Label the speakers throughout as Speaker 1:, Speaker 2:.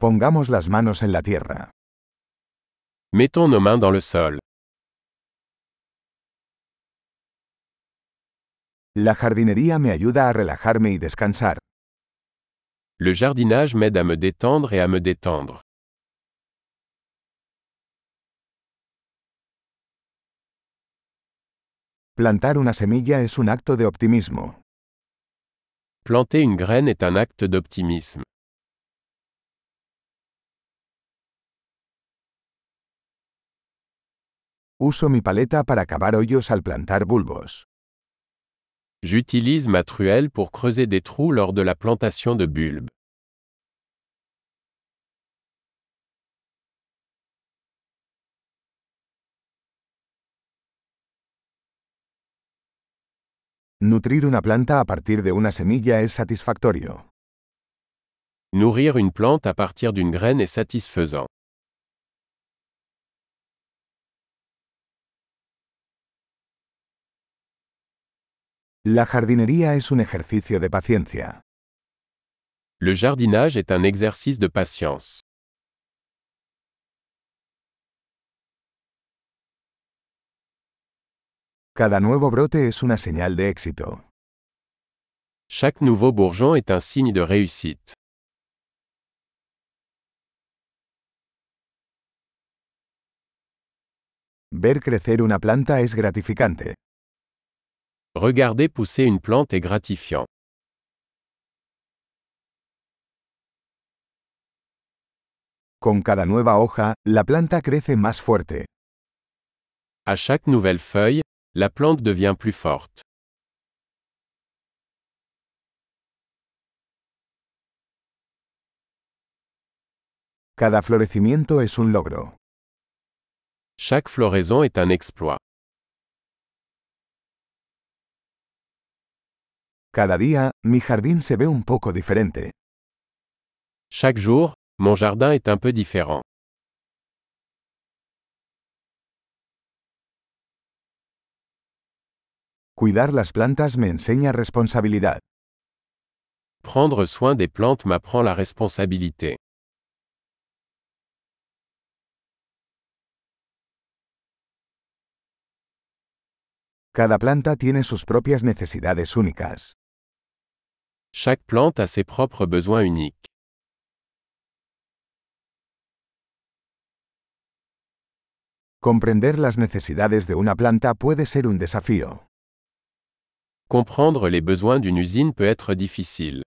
Speaker 1: Pongamos las manos en la tierra.
Speaker 2: Mettons nos mains dans le sol.
Speaker 1: La jardinería me ayuda a relajarme y descansar.
Speaker 2: Le jardinage m'aide à me détendre et à me détendre.
Speaker 1: Plantar una semilla es un acto de optimismo.
Speaker 2: Planter une graine est un acte d'optimisme.
Speaker 1: Uso mi paleta para cavar hoyos al plantar bulbos.
Speaker 2: J'utilise ma truelle pour creuser des trous lors de la plantation de bulbes.
Speaker 1: Nutrir una planta a partir de una semilla es satisfactorio.
Speaker 2: Nourrir une plante à partir d'une graine est satisfaisant.
Speaker 1: La jardinería es un ejercicio de paciencia.
Speaker 2: Le jardinage est un exercice de patience.
Speaker 1: Cada nuevo brote es una señal de éxito.
Speaker 2: Chaque nouveau bourgeon est un signe de réussite.
Speaker 1: Ver crecer una planta es gratificante.
Speaker 2: Regarder pousser une plante est gratifiant.
Speaker 1: Con cada nueva hoja, la planta crece más fuerte.
Speaker 2: À chaque nouvelle feuille, la plante devient plus forte.
Speaker 1: Cada florecimiento es un logro.
Speaker 2: Chaque floraison est un exploit.
Speaker 1: Cada día, mi jardín se ve un poco diferente.
Speaker 2: Chaque jour, mon jardin est un peu différent.
Speaker 1: Cuidar las plantas me enseña responsabilidad.
Speaker 2: Prendre soin des plantes m'apprend la responsabilité.
Speaker 1: Cada planta tiene sus propias necesidades únicas.
Speaker 2: Chaque plante a ses propres besoins uniques.
Speaker 1: Comprender las necesidades de una planta puede ser un desafío.
Speaker 2: Comprendre les besoins d'une usine peut être difficile.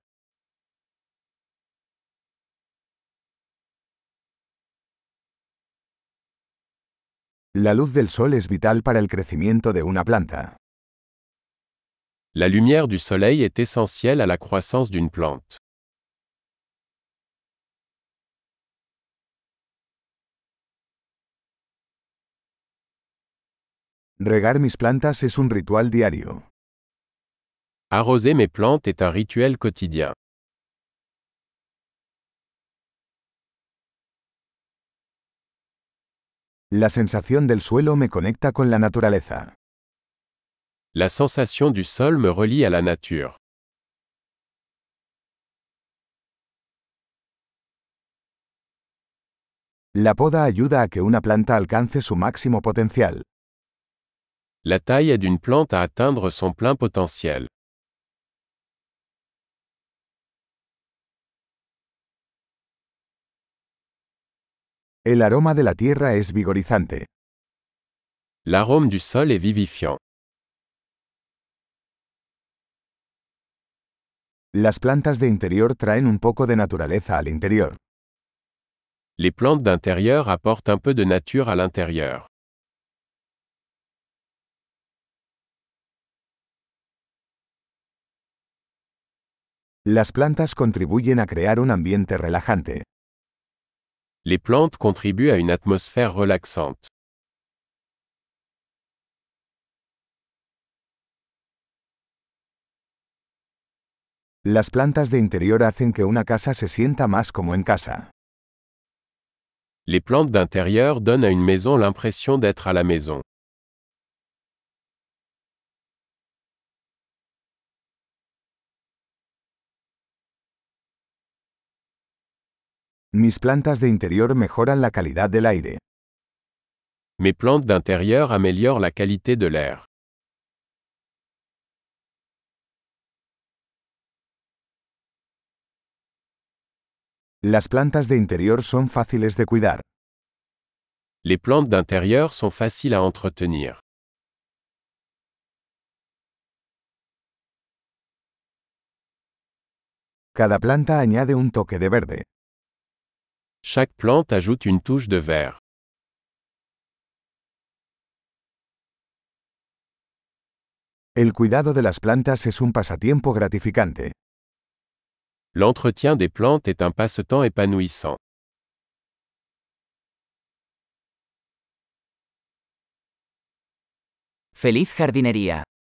Speaker 1: La luz del sol es vital para el crecimiento de una planta.
Speaker 2: La lumière du soleil est essentielle à la croissance d'une plante.
Speaker 1: Regar mis plantas es un ritual diario.
Speaker 2: Arroser mes plantes est un rituel quotidien.
Speaker 1: La sensación del suelo me conecta con la naturaleza.
Speaker 2: La sensation du sol me relie à la nature.
Speaker 1: La poda ayuda a que una planta alcance su máximo potencial.
Speaker 2: La taille aide une plante à atteindre son plein potentiel.
Speaker 1: El aroma de la tierra es vigorizante.
Speaker 2: L'arôme du sol est vivifiant.
Speaker 1: Las plantas de interior traen un poco de naturaleza al interior.
Speaker 2: Les plantes d'intérieur apportent un peu de nature à l'intérieur.
Speaker 1: Las plantas contribuyen a crear un ambiente relajante.
Speaker 2: Les plantes contribuent à une atmosphère relaxante.
Speaker 1: Las plantas de interior hacen que una casa se sienta más como en casa.
Speaker 2: Les plantes d'intérieur donnent à une maison l'impression d'être à la maison.
Speaker 1: Mis plantas de interior mejoran la calidad del aire.
Speaker 2: Mes plantes d'intérieur améliorent la qualité de l'air.
Speaker 1: Las plantas de interior son fáciles de cuidar.
Speaker 2: Les plantes d'intérieur sont faciles à entretenir.
Speaker 1: Cada planta añade un toque de verde.
Speaker 2: Chaque plante ajoute une touche de vert.
Speaker 1: El cuidado de las plantas es un pasatiempo gratificante.
Speaker 2: L'entretien des plantes est un passe-temps épanouissant.
Speaker 3: Feliz jardinería.